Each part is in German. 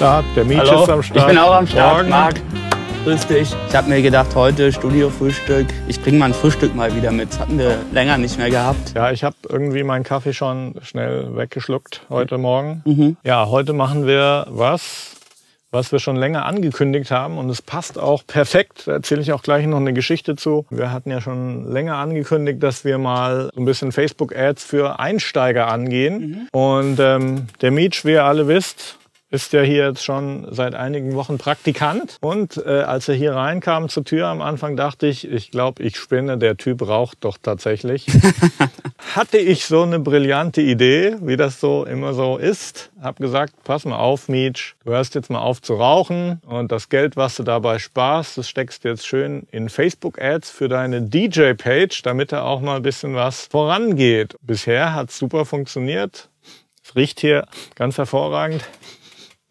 Start, der Hallo, ist am Start. ich bin auch am Start, Morgen. Marc. Grüß dich. Ich habe mir gedacht, heute Studio-Frühstück. Ich bringe mal ein Frühstück mal wieder mit. Das hatten wir länger nicht mehr gehabt. Ja, ich habe irgendwie meinen Kaffee schon schnell weggeschluckt heute Morgen. Mhm. Ja, heute machen wir was, was wir schon länger angekündigt haben und es passt auch perfekt. Da erzähle ich auch gleich noch eine Geschichte zu. Wir hatten ja schon länger angekündigt, dass wir mal so ein bisschen Facebook-Ads für Einsteiger angehen. Und ähm, der Meech, wie ihr alle wisst, ist ja hier jetzt schon seit einigen Wochen Praktikant. Und äh, als er hier reinkam zur Tür am Anfang, dachte ich, ich glaube, ich spinne, der Typ raucht doch tatsächlich. Hatte ich so eine brillante Idee, wie das so immer so ist. Hab gesagt, pass mal auf, Mietsch, du hörst jetzt mal auf zu rauchen und das Geld, was du dabei sparst, das steckst jetzt schön in Facebook-Ads für deine DJ-Page, damit da auch mal ein bisschen was vorangeht. Bisher hat's super funktioniert. Es riecht hier ganz hervorragend.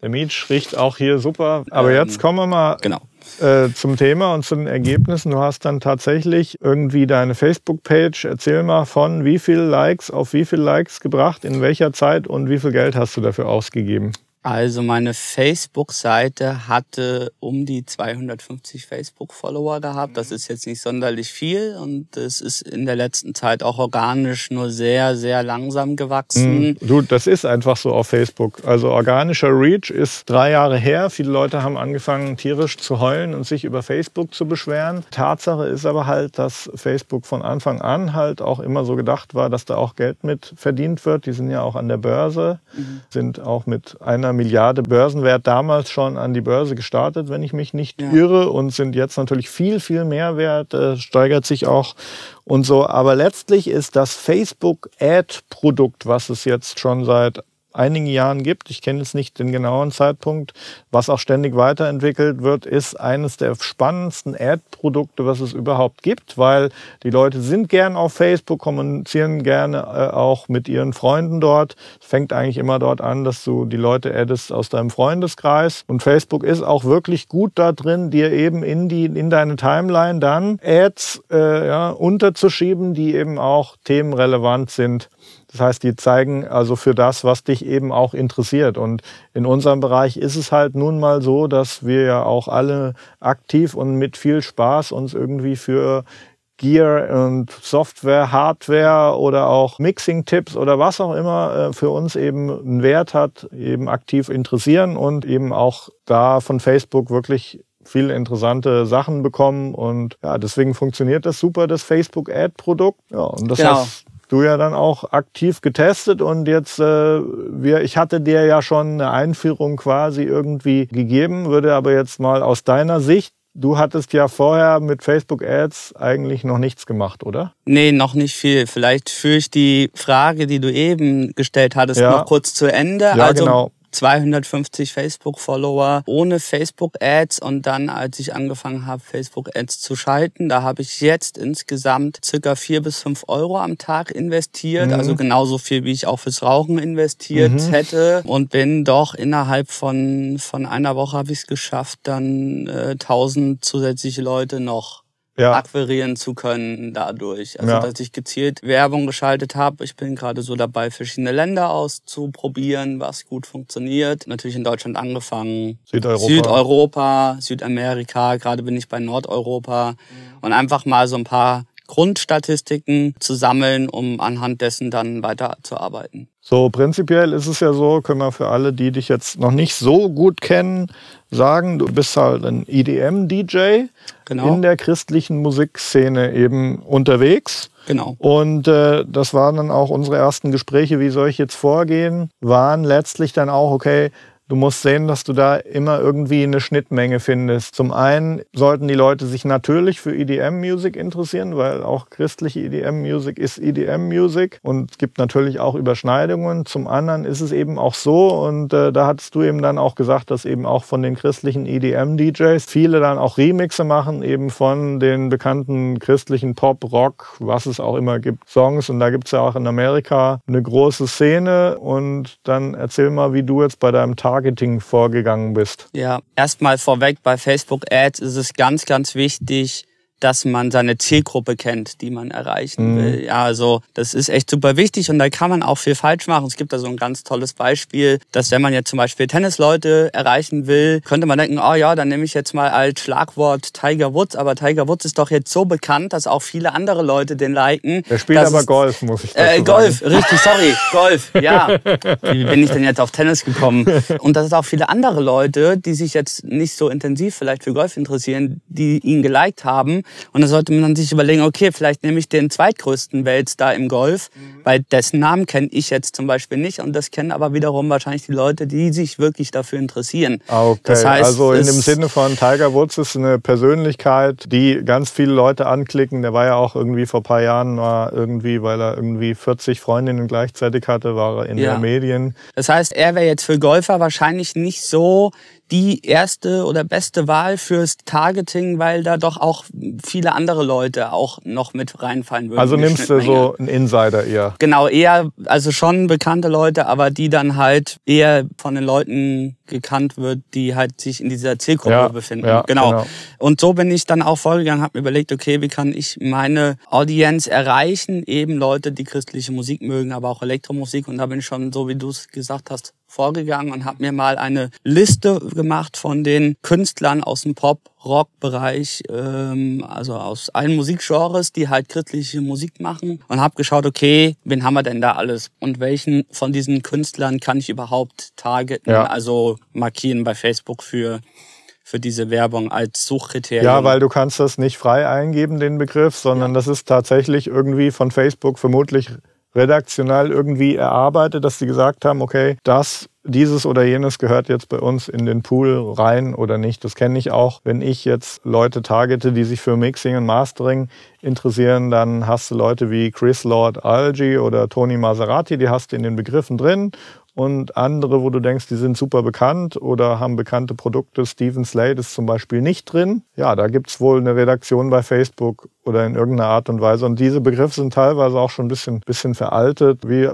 Der Mietsch riecht auch hier super. Aber Ähm, jetzt kommen wir mal Genau. äh, zum Thema und zu den Ergebnissen. Du hast dann tatsächlich irgendwie deine Facebook-Page, erzähl mal von wie viel Likes auf wie viel Likes gebracht, in welcher Zeit und wie viel Geld hast du dafür ausgegeben? Also meine Facebook-Seite hatte um die 250 Facebook-Follower gehabt. Das ist jetzt nicht sonderlich viel und es ist in der letzten Zeit auch organisch nur sehr, sehr langsam gewachsen. Hm, Du, das ist einfach so auf Facebook. Also organischer Reach ist drei Jahre her. Viele Leute haben angefangen, tierisch zu heulen und sich über Facebook zu beschweren. Tatsache ist aber halt, dass Facebook von Anfang an halt auch immer so gedacht war, dass da auch Geld mit verdient wird. Die sind ja auch an der Börse, sind auch mit einer Milliarde Börsenwert damals schon an die Börse gestartet, wenn ich mich nicht Ja. irre, und sind jetzt natürlich viel, viel mehr wert, äh, steigert sich auch und so. Aber letztlich ist das Facebook-Ad-Produkt, was es jetzt schon seit einigen Jahren gibt, ich kenne jetzt nicht den genauen Zeitpunkt, was auch ständig weiterentwickelt wird, ist eines der spannendsten Ad-Produkte, was es überhaupt gibt, weil die Leute sind gern auf Facebook, kommunizieren gerne äh, auch mit ihren Freunden dort. Es fängt eigentlich immer dort an, dass du die Leute addest aus deinem Freundeskreis und Facebook ist auch wirklich gut da drin, dir eben in die in deine Timeline dann Ads äh, ja, unterzuschieben, die eben auch themenrelevant sind. Das heißt, die zeigen also für das, was dich eben auch interessiert. Und in unserem Bereich ist es halt nun mal so, dass wir ja auch alle aktiv und mit viel Spaß uns irgendwie für Gear und Software, Hardware oder auch Mixing-Tipps oder was auch immer äh, für uns eben einen Wert hat, eben aktiv interessieren und eben auch da von Facebook wirklich viele interessante Sachen bekommen und ja, deswegen funktioniert das super, das Facebook-Ad-Produkt. Ja, und das Genau. hast du ja dann auch aktiv getestet und jetzt, äh, wir, ich hatte dir ja schon eine Einführung quasi irgendwie gegeben, würde aber jetzt mal aus deiner Sicht, du hattest ja vorher mit Facebook Ads eigentlich noch nichts gemacht, oder? Nee, noch nicht viel. Vielleicht führe ich die Frage, die du eben gestellt hattest, Ja. noch kurz zu Ende. Ja, also genau. 250 Facebook-Follower ohne Facebook-Ads und dann, als ich angefangen habe, Facebook-Ads zu schalten, da habe ich jetzt insgesamt circa vier bis fünf Euro am Tag investiert, Mhm. also genauso viel, wie ich auch fürs Rauchen investiert Mhm. hätte und bin doch innerhalb von, von einer Woche habe ich es geschafft, dann äh, 1000 zusätzliche Leute noch Ja. akquirieren zu können dadurch. Also Ja. dass ich gezielt Werbung geschaltet habe. Ich bin gerade so dabei, verschiedene Länder auszuprobieren, was gut funktioniert. Natürlich in Deutschland angefangen. Südeuropa. Südeuropa, Südamerika, gerade bin ich bei Nordeuropa. Und einfach mal so ein paar Grundstatistiken zu sammeln, um anhand dessen dann weiterzuarbeiten. So, prinzipiell ist es ja so, können wir für alle, die dich jetzt noch nicht so gut kennen, sagen, du bist halt ein EDM-DJ Genau. in der christlichen Musikszene eben unterwegs. Genau. Und äh, das waren dann auch unsere ersten Gespräche, wie soll ich jetzt vorgehen, waren letztlich dann auch, okay, Du musst sehen, dass du da immer irgendwie eine Schnittmenge findest. Zum einen sollten die Leute sich natürlich für EDM-Music interessieren, weil auch christliche EDM-Music ist EDM-Music und es gibt natürlich auch Überschneidungen. Zum anderen ist es eben auch so und äh, da hattest du eben dann auch gesagt, dass eben auch von den christlichen EDM-DJs viele dann auch Remixe machen, eben von den bekannten christlichen Pop, Rock, was es auch immer gibt, Songs und da gibt es ja auch in Amerika eine große Szene und dann erzähl mal, wie du jetzt bei deinem Targeting vorgegangen bist. Ja, erstmal vorweg bei Facebook Ads ist es ganz, ganz wichtig, dass man seine Zielgruppe kennt, die man erreichen Mhm. will. Ja, also das ist echt super wichtig und da kann man auch viel falsch machen. Es gibt da so ein ganz tolles Beispiel, dass wenn man jetzt zum Beispiel Tennisleute erreichen will, könnte man denken, oh ja, dann nehme ich jetzt mal als Schlagwort Tiger Woods, aber Tiger Woods ist doch jetzt so bekannt, dass auch viele andere Leute den liken. Er spielt aber Golf, muss ich dazu äh, sagen. Golf, richtig, sorry, Golf, ja. Wie bin ich denn jetzt auf Tennis gekommen? Und dass es auch viele andere Leute, die sich jetzt nicht so intensiv vielleicht für Golf interessieren, die ihn geliked haben. Und da sollte man sich überlegen, okay, vielleicht nehme ich den zweitgrößten Weltstar im Golf, weil dessen Namen kenne ich jetzt zum Beispiel nicht. Und das kennen aber wiederum wahrscheinlich die Leute, die sich wirklich dafür interessieren. Okay, Das heißt, also in dem Sinne von Tiger Woods ist eine Persönlichkeit, die ganz viele Leute anklicken. Der war ja auch irgendwie vor ein paar Jahren, war irgendwie, weil er irgendwie 40 Freundinnen gleichzeitig hatte, war er in Ja. den Medien. Das heißt, er wäre jetzt für Golfer wahrscheinlich nicht so die erste oder beste Wahl fürs Targeting, weil da doch auch viele andere Leute auch noch mit reinfallen würden. Also nimmst du so einen Insider eher. Genau, eher, also schon bekannte Leute, aber die dann halt eher von den Leuten gekannt wird, die halt sich in dieser Zielgruppe Ja, befinden. ja, genau. genau. Und so bin ich dann auch vorgegangen, habe mir überlegt, okay, wie kann ich meine Audienz erreichen? Eben Leute, die christliche Musik mögen, aber auch Elektromusik. Und da bin ich schon, so wie du es gesagt hast, vorgegangen und habe mir mal eine Liste gemacht von den Künstlern aus dem Pop-Rock-Bereich, ähm, also aus allen Musikgenres, die halt christliche Musik machen und habe geschaut, okay, wen haben wir denn da alles und welchen von diesen Künstlern kann ich überhaupt targeten, Ja. also markieren bei Facebook für für diese Werbung als Suchkriterium. Ja, weil du kannst das nicht frei eingeben, den Begriff, sondern das ist tatsächlich irgendwie von Facebook vermutlich redaktionell irgendwie erarbeitet, dass sie gesagt haben, okay, das, dieses oder jenes gehört jetzt bei uns in den Pool rein oder nicht. Das kenne ich auch. Wenn ich jetzt Leute targete, die sich für Mixing und Mastering interessieren, dann hast du Leute wie Chris Lord Algi oder Tony Maserati, die hast du in den Begriffen drin und andere, wo du denkst, die sind super bekannt oder haben bekannte Produkte. Steven Slade ist zum Beispiel nicht drin. Ja, da gibt's wohl eine Redaktion bei Facebook oder in irgendeiner Art und Weise. Und diese Begriffe sind teilweise auch schon ein bisschen, bisschen veraltet. Wie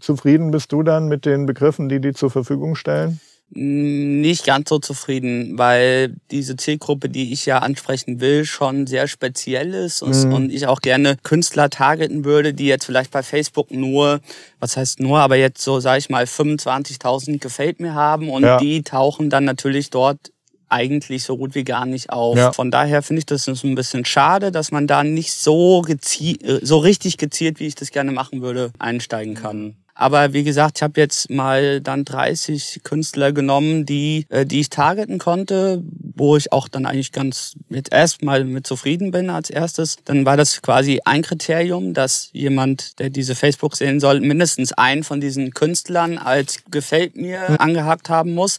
zufrieden bist du dann mit den Begriffen, die die zur Verfügung stellen? Nicht ganz so zufrieden, weil diese Zielgruppe, die ich ja ansprechen will, schon sehr speziell ist und, Mhm. und ich auch gerne Künstler targeten würde, die jetzt vielleicht bei Facebook nur, was heißt nur, aber jetzt so, sage ich mal, 25.000 gefällt mir haben und Ja. die tauchen dann natürlich dort eigentlich so gut wie gar nicht auf. Ja. Von daher finde ich das so ein bisschen schade, dass man da nicht so gezielt, so richtig gezielt, wie ich das gerne machen würde, einsteigen kann. Aber wie gesagt, ich habe jetzt mal dann 30 Künstler genommen, die, äh, die ich targeten konnte, wo ich auch dann eigentlich ganz mit erstmal mit zufrieden bin als erstes. Dann war das quasi ein Kriterium, dass jemand, der diese Facebook sehen soll, mindestens einen von diesen Künstlern als gefällt mir angehakt haben muss.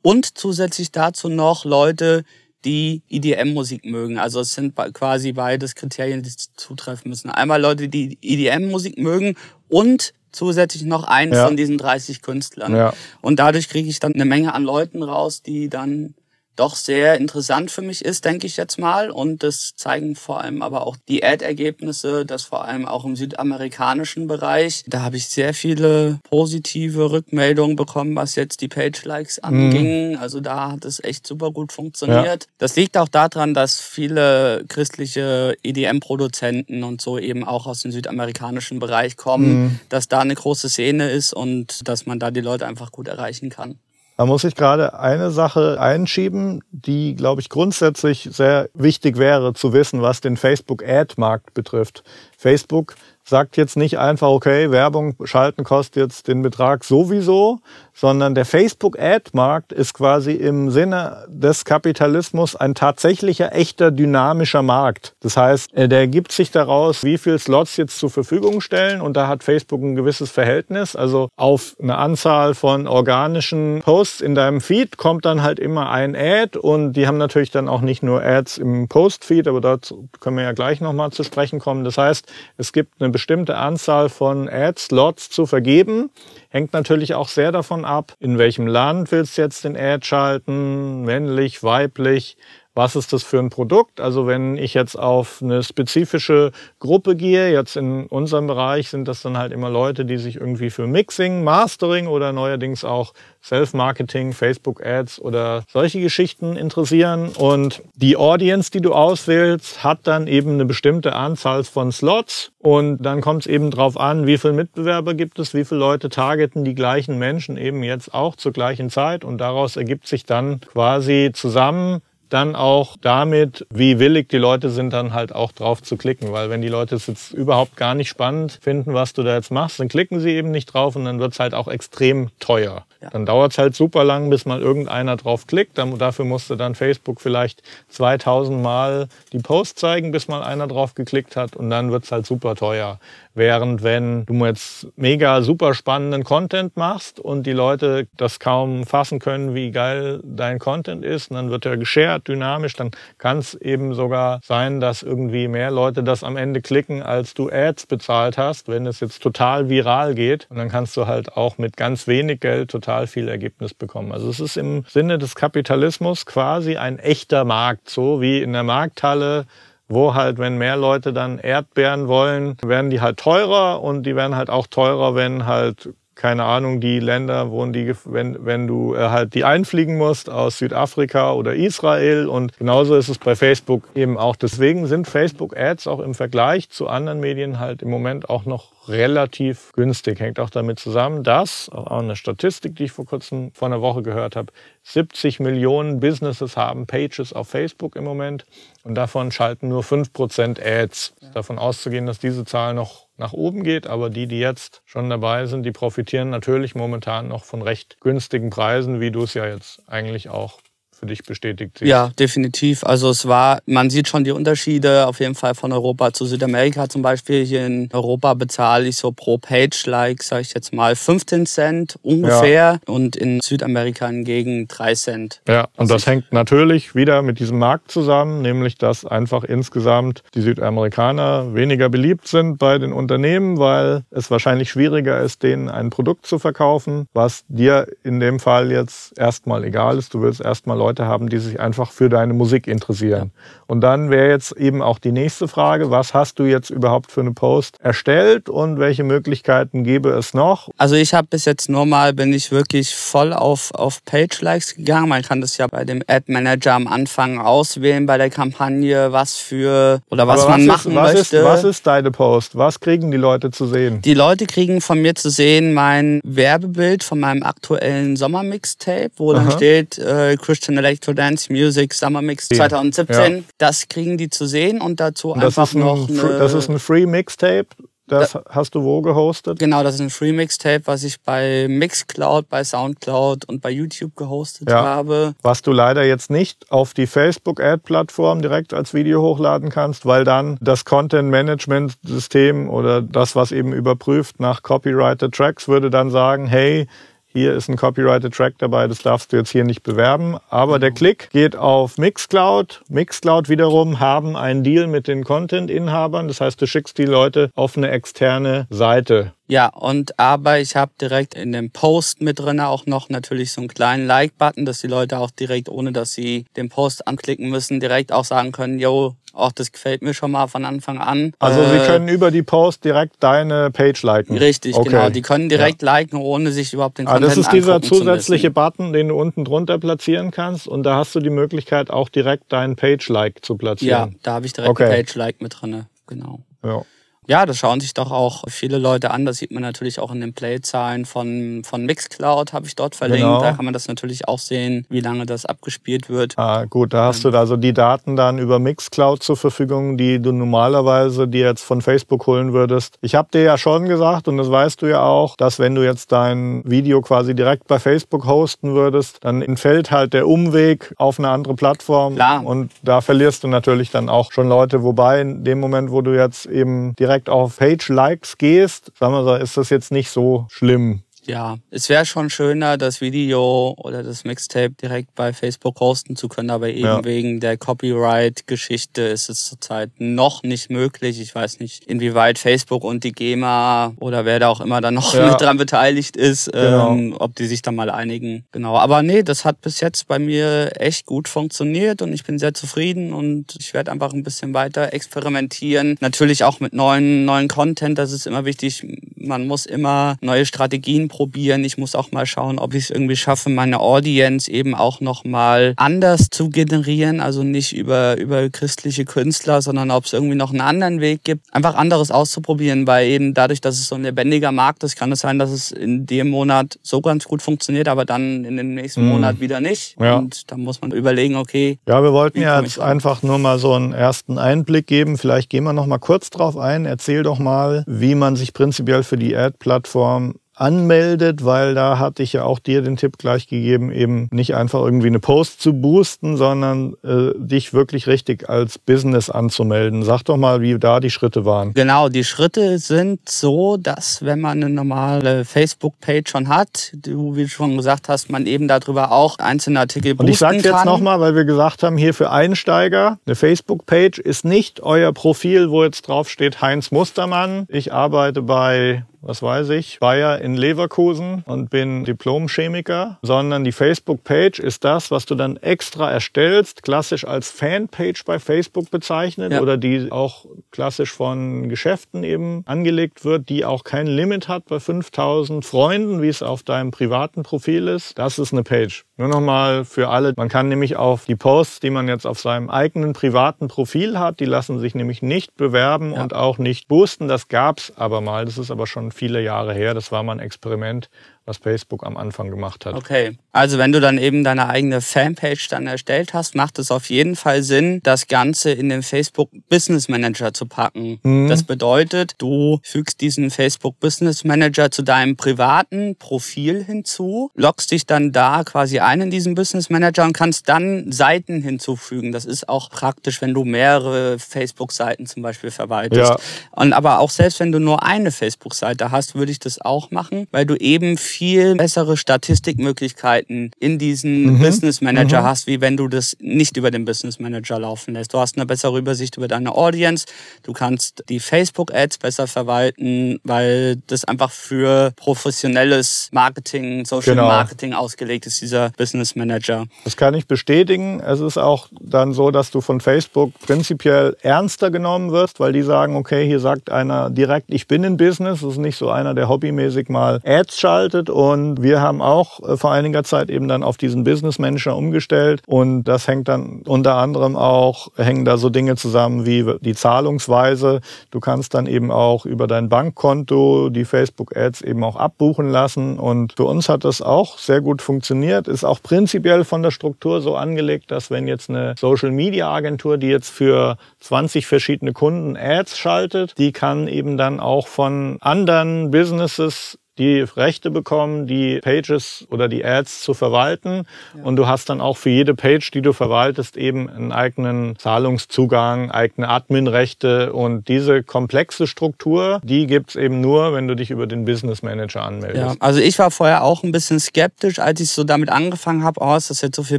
Und zusätzlich dazu noch Leute, die EDM-Musik mögen. Also es sind quasi beides Kriterien, die zutreffen müssen. Einmal Leute, die EDM-Musik mögen und zusätzlich noch einen Ja. von diesen 30 Künstlern. Ja. Und dadurch kriege ich dann eine Menge an Leuten raus, die dann doch sehr interessant für mich ist, denke ich jetzt mal. Und das zeigen vor allem aber auch die Ad-Ergebnisse, das vor allem auch im südamerikanischen Bereich. Da habe ich sehr viele positive Rückmeldungen bekommen, was jetzt die Page-Likes anging. Also da hat es echt super gut funktioniert. Das liegt auch daran, dass viele christliche EDM-Produzenten und so eben auch aus dem südamerikanischen Bereich kommen, dass da eine große Szene ist und dass man da die Leute einfach gut erreichen kann. Da muss ich gerade eine Sache einschieben, die, glaube ich, grundsätzlich sehr wichtig wäre zu wissen, was den Facebook-Ad-Markt betrifft. Facebook sagt jetzt nicht einfach, okay, Werbung schalten kostet jetzt den Betrag sowieso, sondern der Facebook-Ad-Markt ist quasi im Sinne des Kapitalismus ein tatsächlicher, echter, dynamischer Markt. Das heißt, äh, der gibt sich daraus, wie viel Slots jetzt zur Verfügung stellen und da hat Facebook ein gewisses Verhältnis. Also auf eine Anzahl von organischen Posts in deinem Feed kommt dann halt immer ein Ad und die haben natürlich dann auch nicht nur Ads im Post-Feed, aber dazu können wir ja gleich nochmal zu sprechen kommen. Das heißt, es gibt eine bestimmte Anzahl von Ad-Slots zu vergeben. Hängt natürlich auch sehr davon ab, in welchem Land willst du jetzt den Ad schalten, männlich, weiblich, was ist das für ein Produkt. Also wenn ich jetzt auf eine spezifische Gruppe gehe, jetzt in unserem Bereich sind das dann halt immer Leute, die sich irgendwie für Mixing, Mastering oder neuerdings auch Self-Marketing, Facebook-Ads oder solche Geschichten interessieren. Und die Audience, die du auswählst, hat dann eben eine bestimmte Anzahl von Slots. Und dann kommt es eben drauf an, wie viele Mitbewerber gibt es, wie viele Leute targeten die gleichen Menschen eben jetzt auch zur gleichen Zeit. Und daraus ergibt sich dann quasi zusammen dann auch damit, wie willig die Leute sind, dann halt auch drauf zu klicken. Weil wenn die Leute es jetzt überhaupt gar nicht spannend finden, was du da jetzt machst, dann klicken sie eben nicht drauf und dann wird es halt auch extrem teuer. Ja. Dann dauert es halt super lang, bis mal irgendeiner drauf klickt. Dann, dafür musste dann Facebook vielleicht 2000 Mal die Post zeigen, bis mal einer drauf geklickt hat und dann wird es halt super teuer. Während wenn du jetzt mega super spannenden Content machst und die Leute das kaum fassen können, wie geil dein Content ist, dann wird er geshared, dynamisch, dann kann es eben sogar sein, dass irgendwie mehr Leute das am Ende klicken, als du Ads bezahlt hast, wenn es jetzt total viral geht. Und dann kannst du halt auch mit ganz wenig Geld total viel Ergebnis bekommen. Also es ist im Sinne des Kapitalismus quasi ein echter Markt, so wie in der Markthalle wo halt, wenn mehr Leute dann Erdbeeren wollen, werden die halt teurer und die werden halt auch teurer, wenn halt keine Ahnung, die Länder, wo die, wenn, wenn du äh, halt die einfliegen musst aus Südafrika oder Israel. Und genauso ist es bei Facebook eben auch. Deswegen sind Facebook-Ads auch im Vergleich zu anderen Medien halt im Moment auch noch relativ günstig. Hängt auch damit zusammen, dass, auch eine Statistik, die ich vor kurzem vor einer Woche gehört habe, 70 Millionen Businesses haben Pages auf Facebook im Moment und davon schalten nur 5% Ads. Ja. Davon auszugehen, dass diese Zahl noch nach oben geht, aber die, die jetzt schon dabei sind, die profitieren natürlich momentan noch von recht günstigen Preisen, wie du es ja jetzt eigentlich auch für dich bestätigt siehst. Ja, definitiv. Also es war, man sieht schon die Unterschiede auf jeden Fall von Europa zu Südamerika zum Beispiel. Hier in Europa bezahle ich so pro Page-Like, sage ich jetzt mal, 15 Cent ungefähr ja. und in Südamerika hingegen 3 Cent. Ja, und das hängt natürlich wieder mit diesem Markt zusammen, nämlich dass einfach insgesamt die Südamerikaner weniger beliebt sind bei den Unternehmen, weil es wahrscheinlich schwieriger ist, denen ein Produkt zu verkaufen, was dir in dem Fall jetzt erstmal egal ist. Du willst erstmal Leute Leute haben, die sich einfach für deine Musik interessieren. Ja. Und dann wäre jetzt eben auch die nächste Frage, was hast du jetzt überhaupt für eine Post erstellt und welche Möglichkeiten gäbe es noch? Also ich habe bis jetzt nur mal, bin ich wirklich voll auf, auf Page-Likes gegangen. Man kann das ja bei dem Ad-Manager am Anfang auswählen bei der Kampagne, was für oder was, was man machen was möchte. Ist, was ist deine Post? Was kriegen die Leute zu sehen? Die Leute kriegen von mir zu sehen mein Werbebild von meinem aktuellen Sommermixtape, wo Aha. dann steht äh, Christian Electro Dance Music Summer Mix 2017. Ja. Das kriegen die zu sehen und dazu und einfach ein, noch. Eine, das ist ein Free Mixtape. Das da, hast du wo gehostet? Genau, das ist ein Free Mixtape, was ich bei Mixcloud, bei Soundcloud und bei YouTube gehostet ja. habe. Was du leider jetzt nicht auf die Facebook-Ad-Plattform direkt als Video hochladen kannst, weil dann das Content-Management-System oder das, was eben überprüft nach Copyrighted Tracks, würde dann sagen, hey, hier ist ein copyrighted Track dabei, das darfst du jetzt hier nicht bewerben. Aber der Klick geht auf Mixcloud. Mixcloud wiederum haben einen Deal mit den Content-Inhabern. Das heißt, du schickst die Leute auf eine externe Seite. Ja, und aber ich habe direkt in dem Post mit drin auch noch natürlich so einen kleinen Like-Button, dass die Leute auch direkt, ohne dass sie den Post anklicken müssen, direkt auch sagen können, yo, auch das gefällt mir schon mal von Anfang an. Also äh, sie können über die Post direkt deine Page liken. Richtig, okay. genau. Die können direkt ja. liken, ohne sich überhaupt den Content ah, Das ist dieser zusätzliche Button, den du unten drunter platzieren kannst und da hast du die Möglichkeit auch direkt deinen Page-Like zu platzieren. Ja, da habe ich direkt okay. Page-Like mit drin. Genau. Ja. Ja, das schauen sich doch auch viele Leute an. Das sieht man natürlich auch in den Playzahlen von, von Mixcloud, habe ich dort verlinkt. Genau. Da kann man das natürlich auch sehen, wie lange das abgespielt wird. Ah, gut, da hast ähm. du also die Daten dann über Mixcloud zur Verfügung, die du normalerweise dir jetzt von Facebook holen würdest. Ich habe dir ja schon gesagt, und das weißt du ja auch, dass wenn du jetzt dein Video quasi direkt bei Facebook hosten würdest, dann entfällt halt der Umweg auf eine andere Plattform. Klar. Und da verlierst du natürlich dann auch schon Leute. Wobei in dem Moment, wo du jetzt eben direkt direkt auf Page-Likes gehst, sagen wir so, ist das jetzt nicht so schlimm. Ja, es wäre schon schöner, das Video oder das Mixtape direkt bei Facebook hosten zu können, aber eben ja. wegen der Copyright-Geschichte ist es zurzeit noch nicht möglich. Ich weiß nicht, inwieweit Facebook und die GEMA oder wer da auch immer dann noch ja. mit dran beteiligt ist, genau. ähm, ob die sich da mal einigen. Genau, aber nee, das hat bis jetzt bei mir echt gut funktioniert und ich bin sehr zufrieden und ich werde einfach ein bisschen weiter experimentieren. Natürlich auch mit neuen, neuen Content, das ist immer wichtig. Man muss immer neue Strategien probieren. Ich muss auch mal schauen, ob ich es irgendwie schaffe, meine Audience eben auch nochmal anders zu generieren. Also nicht über, über christliche Künstler, sondern ob es irgendwie noch einen anderen Weg gibt. Einfach anderes auszuprobieren, weil eben dadurch, dass es so ein lebendiger Markt ist, kann es sein, dass es in dem Monat so ganz gut funktioniert, aber dann in dem nächsten mhm. Monat wieder nicht. Ja. Und da muss man überlegen, okay. Ja, wir wollten ja jetzt einfach nur mal so einen ersten Einblick geben. Vielleicht gehen wir noch mal kurz drauf ein. Erzähl doch mal, wie man sich prinzipiell für die Ad-Plattform anmeldet, weil da hatte ich ja auch dir den Tipp gleich gegeben, eben nicht einfach irgendwie eine Post zu boosten, sondern äh, dich wirklich richtig als Business anzumelden. Sag doch mal, wie da die Schritte waren. Genau, die Schritte sind so, dass wenn man eine normale Facebook-Page schon hat, du, wie du schon gesagt hast, man eben darüber auch einzelne Artikel boosten Und ich sage jetzt nochmal, weil wir gesagt haben, hier für Einsteiger, eine Facebook-Page ist nicht euer Profil, wo jetzt drauf steht Heinz Mustermann. Ich arbeite bei was weiß ich, Bayer in Leverkusen und bin Diplom-Chemiker, sondern die Facebook-Page ist das, was du dann extra erstellst, klassisch als Fanpage bei Facebook bezeichnet ja. oder die auch klassisch von Geschäften eben angelegt wird, die auch kein Limit hat bei 5000 Freunden, wie es auf deinem privaten Profil ist. Das ist eine Page. Nur nochmal für alle, man kann nämlich auf die Posts, die man jetzt auf seinem eigenen privaten Profil hat, die lassen sich nämlich nicht bewerben ja. und auch nicht boosten. Das gab's aber mal. Das ist aber schon viele Jahre her. Das war mal ein Experiment was Facebook am Anfang gemacht hat. Okay, also wenn du dann eben deine eigene Fanpage dann erstellt hast, macht es auf jeden Fall Sinn, das Ganze in den Facebook Business Manager zu packen. Mhm. Das bedeutet, du fügst diesen Facebook Business Manager zu deinem privaten Profil hinzu, loggst dich dann da quasi ein in diesen Business Manager und kannst dann Seiten hinzufügen. Das ist auch praktisch, wenn du mehrere Facebook-Seiten zum Beispiel verwaltest. Ja. Und aber auch selbst wenn du nur eine Facebook-Seite hast, würde ich das auch machen, weil du eben viel bessere Statistikmöglichkeiten in diesen mhm. Business Manager mhm. hast, wie wenn du das nicht über den Business Manager laufen lässt. Du hast eine bessere Übersicht über deine Audience. Du kannst die Facebook Ads besser verwalten, weil das einfach für professionelles Marketing, Social genau. Marketing ausgelegt ist, dieser Business Manager. Das kann ich bestätigen. Es ist auch dann so, dass du von Facebook prinzipiell ernster genommen wirst, weil die sagen, okay, hier sagt einer direkt, ich bin in Business. Das ist nicht so einer, der hobbymäßig mal Ads schaltet, und wir haben auch äh, vor einiger Zeit eben dann auf diesen Business Manager umgestellt und das hängt dann unter anderem auch, hängen da so Dinge zusammen wie die Zahlungsweise. Du kannst dann eben auch über dein Bankkonto die Facebook Ads eben auch abbuchen lassen und für uns hat das auch sehr gut funktioniert. Ist auch prinzipiell von der Struktur so angelegt, dass wenn jetzt eine Social Media Agentur, die jetzt für 20 verschiedene Kunden Ads schaltet, die kann eben dann auch von anderen Businesses die Rechte bekommen, die Pages oder die Ads zu verwalten. Ja. Und du hast dann auch für jede Page, die du verwaltest, eben einen eigenen Zahlungszugang, eigene Adminrechte. Und diese komplexe Struktur, die gibt's eben nur, wenn du dich über den Business Manager anmeldest. Ja, also ich war vorher auch ein bisschen skeptisch, als ich so damit angefangen habe, oh, ist das jetzt so viel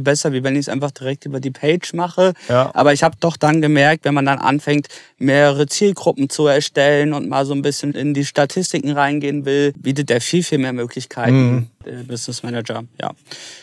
besser, wie wenn ich es einfach direkt über die Page mache. Ja. Aber ich habe doch dann gemerkt, wenn man dann anfängt, mehrere Zielgruppen zu erstellen und mal so ein bisschen in die Statistiken reingehen will, bietet der viel, viel mehr Möglichkeiten, mhm. Der Business Manager, ja.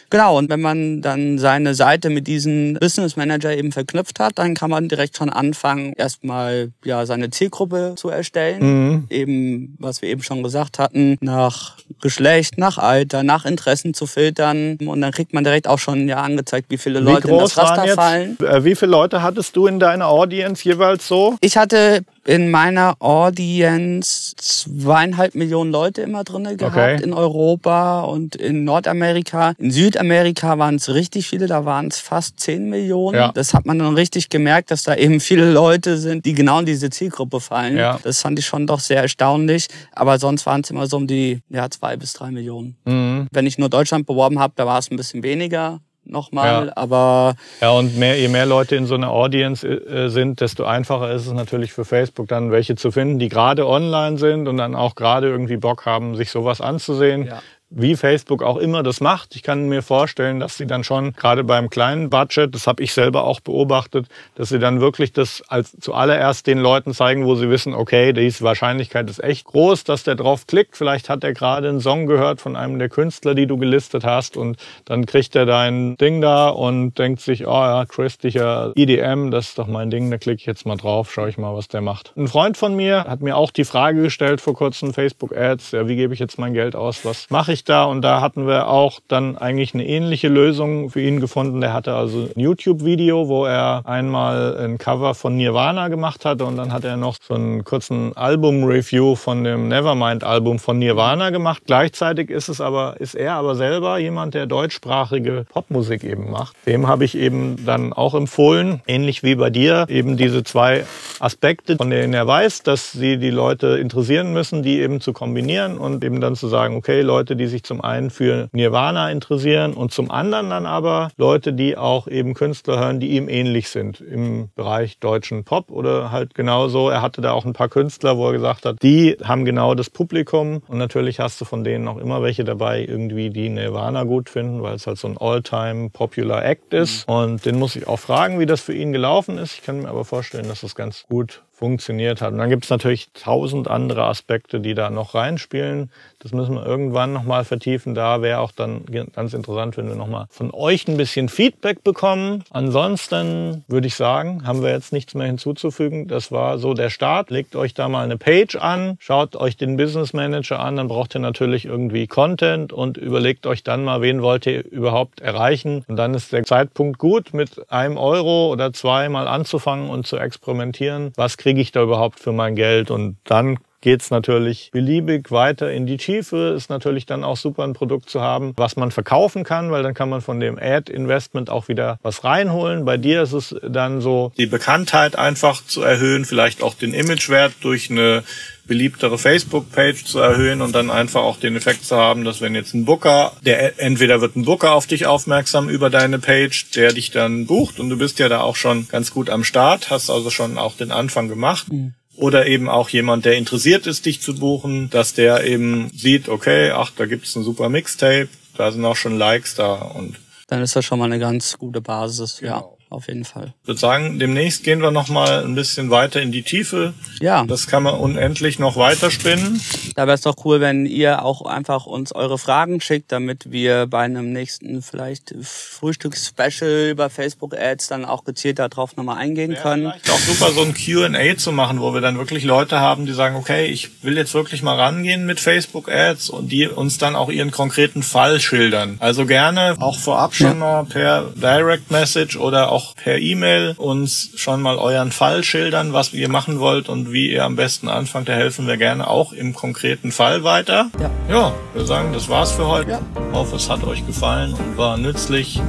Genau, und wenn man dann seine Seite mit diesem Business Manager eben verknüpft hat, dann kann man direkt schon anfangen, erstmal ja seine Zielgruppe zu erstellen. Mhm. Eben, was wir eben schon gesagt hatten, nach Geschlecht, nach Alter, nach Interessen zu filtern. Und dann kriegt man direkt auch schon ja angezeigt, wie viele Leute wie in das Raster fallen. Äh, wie viele Leute hattest du in deiner Audience jeweils so? Ich hatte in meiner Audience zweieinhalb Millionen Leute immer drin gehabt okay. in Europa und in Nordamerika. In Südamerika waren es richtig viele, da waren es fast zehn Millionen. Ja. Das hat man dann richtig gemerkt, dass da eben viele Leute sind, die genau in diese Zielgruppe fallen. Ja. Das fand ich schon doch sehr erstaunlich. Aber sonst waren es immer so um die ja, zwei bis drei Millionen. Mhm. Wenn ich nur Deutschland beworben habe, da war es ein bisschen weniger nochmal, ja. aber... Ja, und mehr, je mehr Leute in so einer Audience äh, sind, desto einfacher ist es natürlich für Facebook dann welche zu finden, die gerade online sind und dann auch gerade irgendwie Bock haben, sich sowas anzusehen. Ja wie Facebook auch immer das macht. Ich kann mir vorstellen, dass sie dann schon gerade beim kleinen Budget, das habe ich selber auch beobachtet, dass sie dann wirklich das als zuallererst den Leuten zeigen, wo sie wissen, okay, die Wahrscheinlichkeit ist echt groß, dass der drauf klickt. Vielleicht hat er gerade einen Song gehört von einem der Künstler, die du gelistet hast und dann kriegt er dein Ding da und denkt sich, oh ja, christlicher EDM, das ist doch mein Ding, da klicke ich jetzt mal drauf, schaue ich mal, was der macht. Ein Freund von mir hat mir auch die Frage gestellt vor kurzem, Facebook Ads, ja, wie gebe ich jetzt mein Geld aus, was mache ich da? Und da hatten wir auch dann eigentlich eine ähnliche Lösung für ihn gefunden. Der hatte also ein YouTube-Video, wo er einmal ein Cover von Nirvana gemacht hatte und dann hat er noch so einen kurzen Album-Review von dem Nevermind-Album von Nirvana gemacht. Gleichzeitig ist es aber, ist er aber selber jemand, der deutschsprachige Popmusik eben macht. Dem habe ich eben dann auch empfohlen, ähnlich wie bei dir, eben diese zwei Aspekte, von denen er weiß, dass sie die Leute interessieren müssen, die eben zu kombinieren und eben dann zu sagen, okay, Leute, die sich zum einen für Nirvana interessieren und zum anderen dann aber Leute, die auch eben Künstler hören, die ihm ähnlich sind im Bereich deutschen Pop oder halt genauso. Er hatte da auch ein paar Künstler, wo er gesagt hat, die haben genau das Publikum und natürlich hast du von denen auch immer welche dabei, irgendwie die Nirvana gut finden, weil es halt so ein all-time popular Act ist. Mhm. Und den muss ich auch fragen, wie das für ihn gelaufen ist. Ich kann mir aber vorstellen, dass das ganz gut funktioniert hat. Und dann gibt es natürlich tausend andere Aspekte, die da noch reinspielen. Das müssen wir irgendwann nochmal vertiefen. Da wäre auch dann ganz interessant, wenn wir nochmal von euch ein bisschen Feedback bekommen. Ansonsten würde ich sagen, haben wir jetzt nichts mehr hinzuzufügen. Das war so der Start. Legt euch da mal eine Page an, schaut euch den Business Manager an, dann braucht ihr natürlich irgendwie Content und überlegt euch dann mal, wen wollt ihr überhaupt erreichen. Und dann ist der Zeitpunkt gut, mit einem Euro oder zwei mal anzufangen und zu experimentieren. Was kriege ich da überhaupt für mein Geld? Und dann geht es natürlich beliebig weiter in die Tiefe. Ist natürlich dann auch super, ein Produkt zu haben, was man verkaufen kann, weil dann kann man von dem Ad-Investment auch wieder was reinholen. Bei dir ist es dann so, die Bekanntheit einfach zu erhöhen, vielleicht auch den Imagewert durch eine beliebtere Facebook-Page zu erhöhen und dann einfach auch den Effekt zu haben, dass wenn jetzt ein Booker, der entweder wird ein Booker auf dich aufmerksam über deine Page, der dich dann bucht und du bist ja da auch schon ganz gut am Start, hast also schon auch den Anfang gemacht. Mhm. Oder eben auch jemand, der interessiert ist, dich zu buchen, dass der eben sieht, okay, ach, da gibt's ein super Mixtape, da sind auch schon Likes da und dann ist das schon mal eine ganz gute Basis, genau. ja auf jeden Fall. Ich würde sagen, demnächst gehen wir noch mal ein bisschen weiter in die Tiefe. Ja. Das kann man unendlich noch weiter spinnen. Da wäre es doch cool, wenn ihr auch einfach uns eure Fragen schickt, damit wir bei einem nächsten vielleicht Frühstücksspecial über Facebook-Ads dann auch gezielt darauf nochmal eingehen wäre können. Vielleicht auch super, so ein Q&A zu machen, wo wir dann wirklich Leute haben, die sagen, okay, ich will jetzt wirklich mal rangehen mit Facebook-Ads und die uns dann auch ihren konkreten Fall schildern. Also gerne auch vorab schon ja. mal per Direct Message oder auch auch per E-Mail uns schon mal euren Fall schildern, was ihr machen wollt und wie ihr am besten anfangt. Da helfen wir gerne auch im konkreten Fall weiter. Ja, ja wir sagen, das war's für heute. Ja. Ich hoffe, es hat euch gefallen und war nützlich.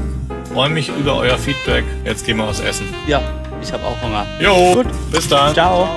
Freue mich über euer Feedback. Jetzt gehen wir was essen. Ja, ich habe auch Hunger. Jo, Gut. bis dann. Ciao.